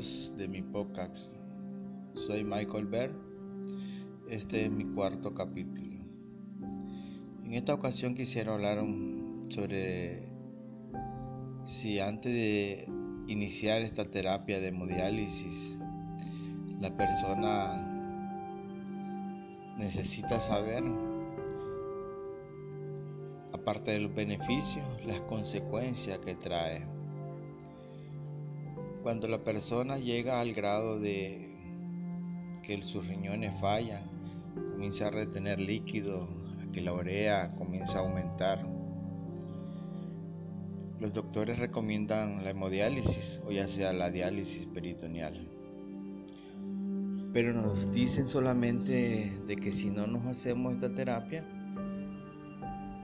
de mi podcast. Soy Michael Berg. Este es mi cuarto capítulo. En esta ocasión quisiera hablar sobre si antes de iniciar esta terapia de hemodiálisis la persona necesita saber, aparte de los beneficios, las consecuencias que trae. Cuando la persona llega al grado de que sus riñones fallan, comienza a retener líquido, que la urea comienza a aumentar. Los doctores recomiendan la hemodiálisis o ya sea la diálisis peritoneal. Pero nos dicen solamente de que si no nos hacemos esta terapia,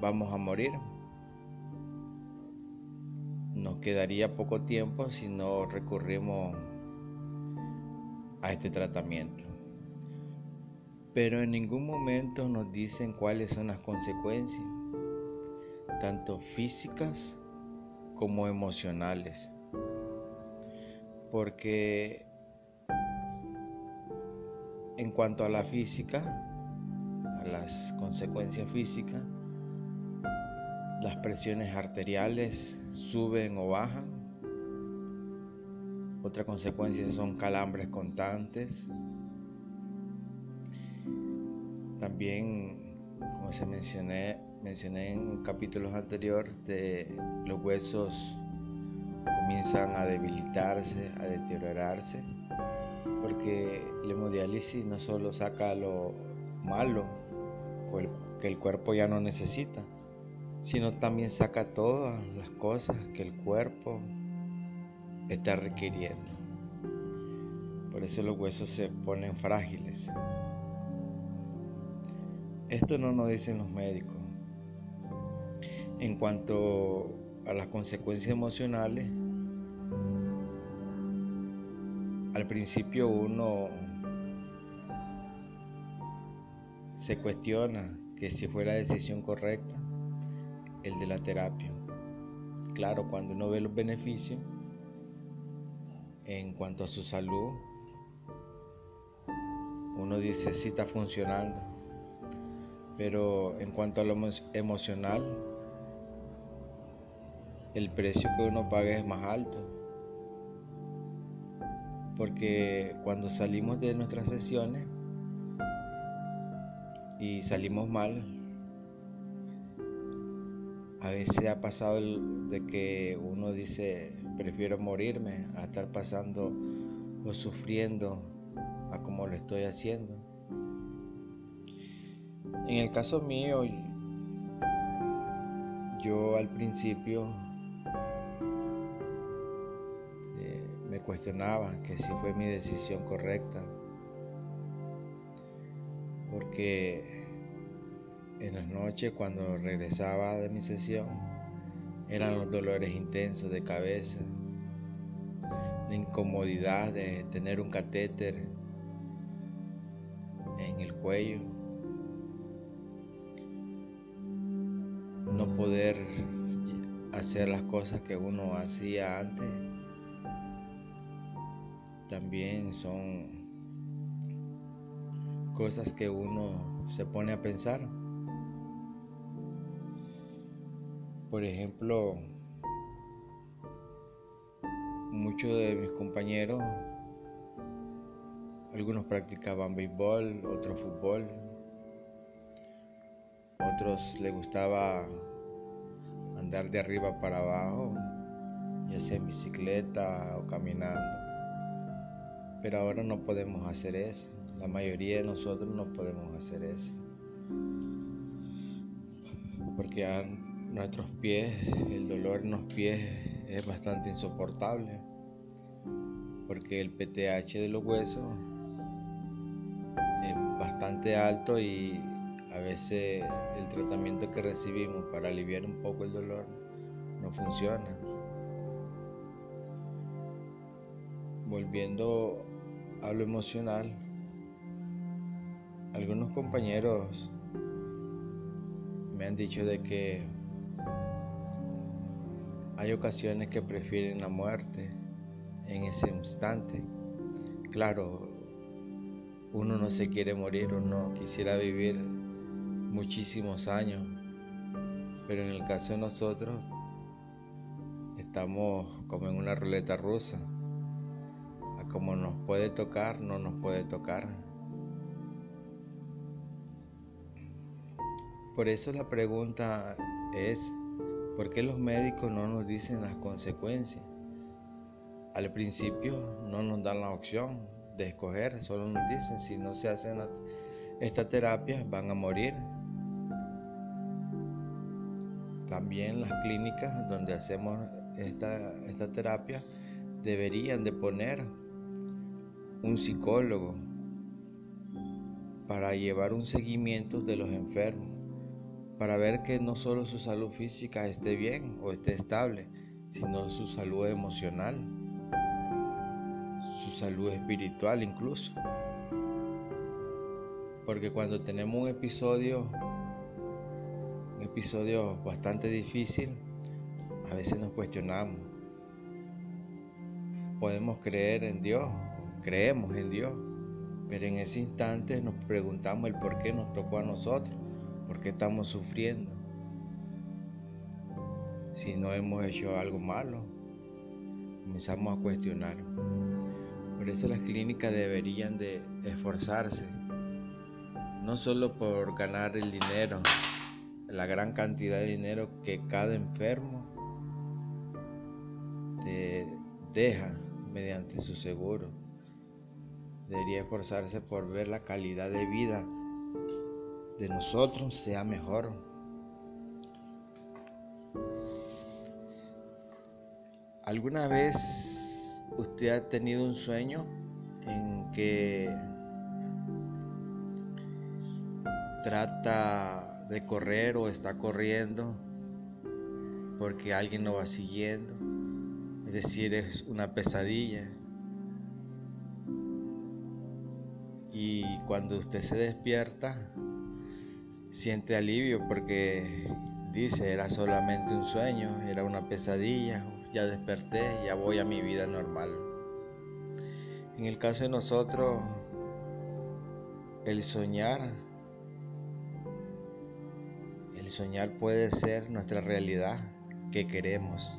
vamos a morir. Nos quedaría poco tiempo si no recurrimos a este tratamiento. Pero en ningún momento nos dicen cuáles son las consecuencias, tanto físicas como emocionales. Porque en cuanto a la física, a las consecuencias físicas, las presiones arteriales suben o bajan. Otra consecuencia son calambres constantes. También, como se mencioné, mencioné en capítulos anteriores, los huesos comienzan a debilitarse, a deteriorarse, porque la hemodiálisis no solo saca lo malo, que el cuerpo ya no necesita, sino también saca todas las cosas que el cuerpo está requiriendo. Por eso los huesos se ponen frágiles. Esto no nos dicen los médicos. En cuanto a las consecuencias emocionales, al principio uno se cuestiona que si fue la decisión correcta el de la terapia. Claro, cuando uno ve los beneficios en cuanto a su salud, uno dice si está funcionando, pero en cuanto a lo emocional, el precio que uno paga es más alto. Porque cuando salimos de nuestras sesiones y salimos mal, a veces ha pasado de que uno dice, prefiero morirme a estar pasando o sufriendo a como lo estoy haciendo. En el caso mío, yo al principio eh, me cuestionaba que si fue mi decisión correcta, porque en las noches cuando regresaba de mi sesión eran los dolores intensos de cabeza, la incomodidad de tener un catéter en el cuello, no poder hacer las cosas que uno hacía antes, también son cosas que uno se pone a pensar. Por ejemplo, muchos de mis compañeros, algunos practicaban béisbol, otros fútbol, otros les gustaba andar de arriba para abajo, ya sea en bicicleta o caminando. Pero ahora no podemos hacer eso. La mayoría de nosotros no podemos hacer eso. Porque han nuestros pies, el dolor en los pies es bastante insoportable porque el PTH de los huesos es bastante alto y a veces el tratamiento que recibimos para aliviar un poco el dolor no funciona. Volviendo a lo emocional, algunos compañeros me han dicho de que hay ocasiones que prefieren la muerte en ese instante. Claro, uno no se quiere morir, uno quisiera vivir muchísimos años, pero en el caso de nosotros estamos como en una ruleta rusa. Como nos puede tocar, no nos puede tocar. Por eso la pregunta es, ¿por qué los médicos no nos dicen las consecuencias? Al principio no nos dan la opción de escoger, solo nos dicen si no se hacen esta terapia van a morir. También las clínicas donde hacemos esta, esta terapia deberían de poner un psicólogo para llevar un seguimiento de los enfermos para ver que no solo su salud física esté bien o esté estable, sino su salud emocional, su salud espiritual incluso. Porque cuando tenemos un episodio, un episodio bastante difícil, a veces nos cuestionamos. Podemos creer en Dios, creemos en Dios, pero en ese instante nos preguntamos el por qué nos tocó a nosotros ¿Por qué estamos sufriendo? Si no hemos hecho algo malo, comenzamos a cuestionar. Por eso las clínicas deberían de esforzarse, no solo por ganar el dinero, la gran cantidad de dinero que cada enfermo te deja mediante su seguro. Debería esforzarse por ver la calidad de vida de nosotros sea mejor. ¿Alguna vez usted ha tenido un sueño en que trata de correr o está corriendo porque alguien lo va siguiendo? Es decir, es una pesadilla. Y cuando usted se despierta, siente alivio porque dice, era solamente un sueño, era una pesadilla, ya desperté, ya voy a mi vida normal. En el caso de nosotros, el soñar, el soñar puede ser nuestra realidad que queremos.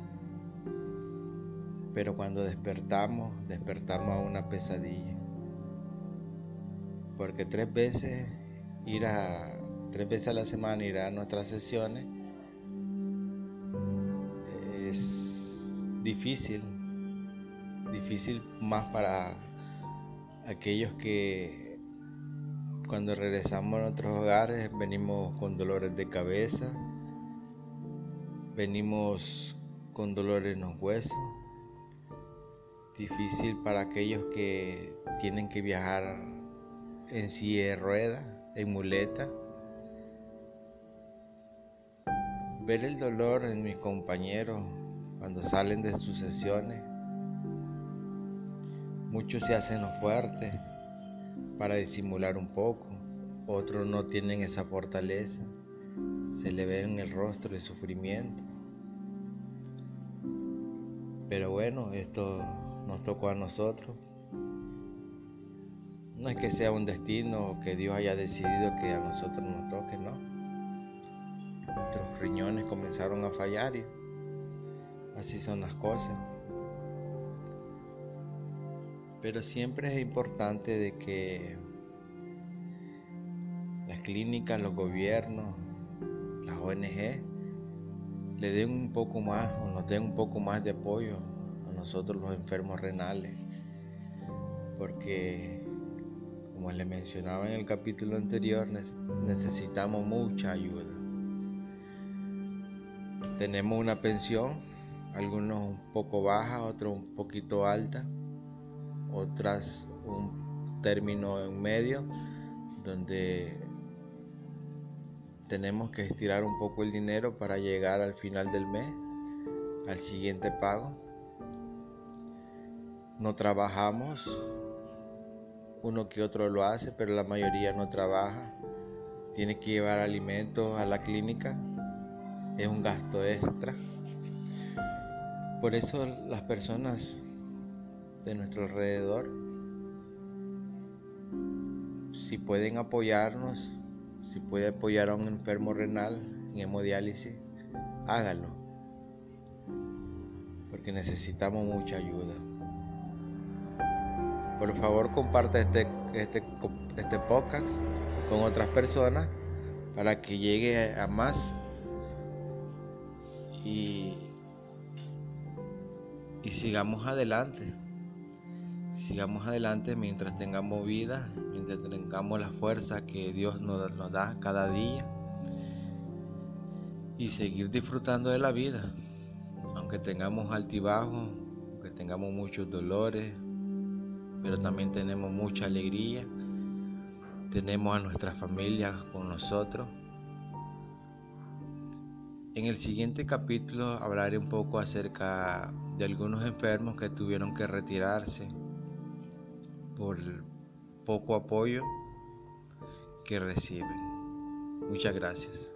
Pero cuando despertamos, despertamos a una pesadilla. Porque tres veces ir a tres veces a la semana ir a nuestras sesiones es difícil, difícil más para aquellos que cuando regresamos a nuestros hogares venimos con dolores de cabeza, venimos con dolores en los huesos, difícil para aquellos que tienen que viajar en silla de ruedas, en muleta Ver el dolor en mis compañeros cuando salen de sus sesiones. Muchos se hacen los fuertes para disimular un poco, otros no tienen esa fortaleza, se le ve en el rostro el sufrimiento. Pero bueno, esto nos tocó a nosotros. No es que sea un destino o que Dios haya decidido que a nosotros nos toque, no nuestros riñones comenzaron a fallar y así son las cosas. Pero siempre es importante de que las clínicas, los gobiernos, las ONG le den un poco más o nos den un poco más de apoyo a nosotros los enfermos renales. Porque, como les mencionaba en el capítulo anterior, necesitamos mucha ayuda tenemos una pensión, algunos un poco baja, otros un poquito alta, otras un término en medio, donde tenemos que estirar un poco el dinero para llegar al final del mes, al siguiente pago. No trabajamos, uno que otro lo hace, pero la mayoría no trabaja. Tiene que llevar alimentos a la clínica es un gasto extra. Por eso las personas de nuestro alrededor. Si pueden apoyarnos, si puede apoyar a un enfermo renal en hemodiálisis, háganlo. Porque necesitamos mucha ayuda. Por favor, comparte este, este, este podcast con otras personas para que llegue a más y, y sigamos adelante. Sigamos adelante mientras tengamos vida, mientras tengamos la fuerza que Dios nos, nos da cada día y seguir disfrutando de la vida, aunque tengamos altibajos, aunque tengamos muchos dolores, pero también tenemos mucha alegría, tenemos a nuestra familia con nosotros. En el siguiente capítulo hablaré un poco acerca de algunos enfermos que tuvieron que retirarse por poco apoyo que reciben. Muchas gracias.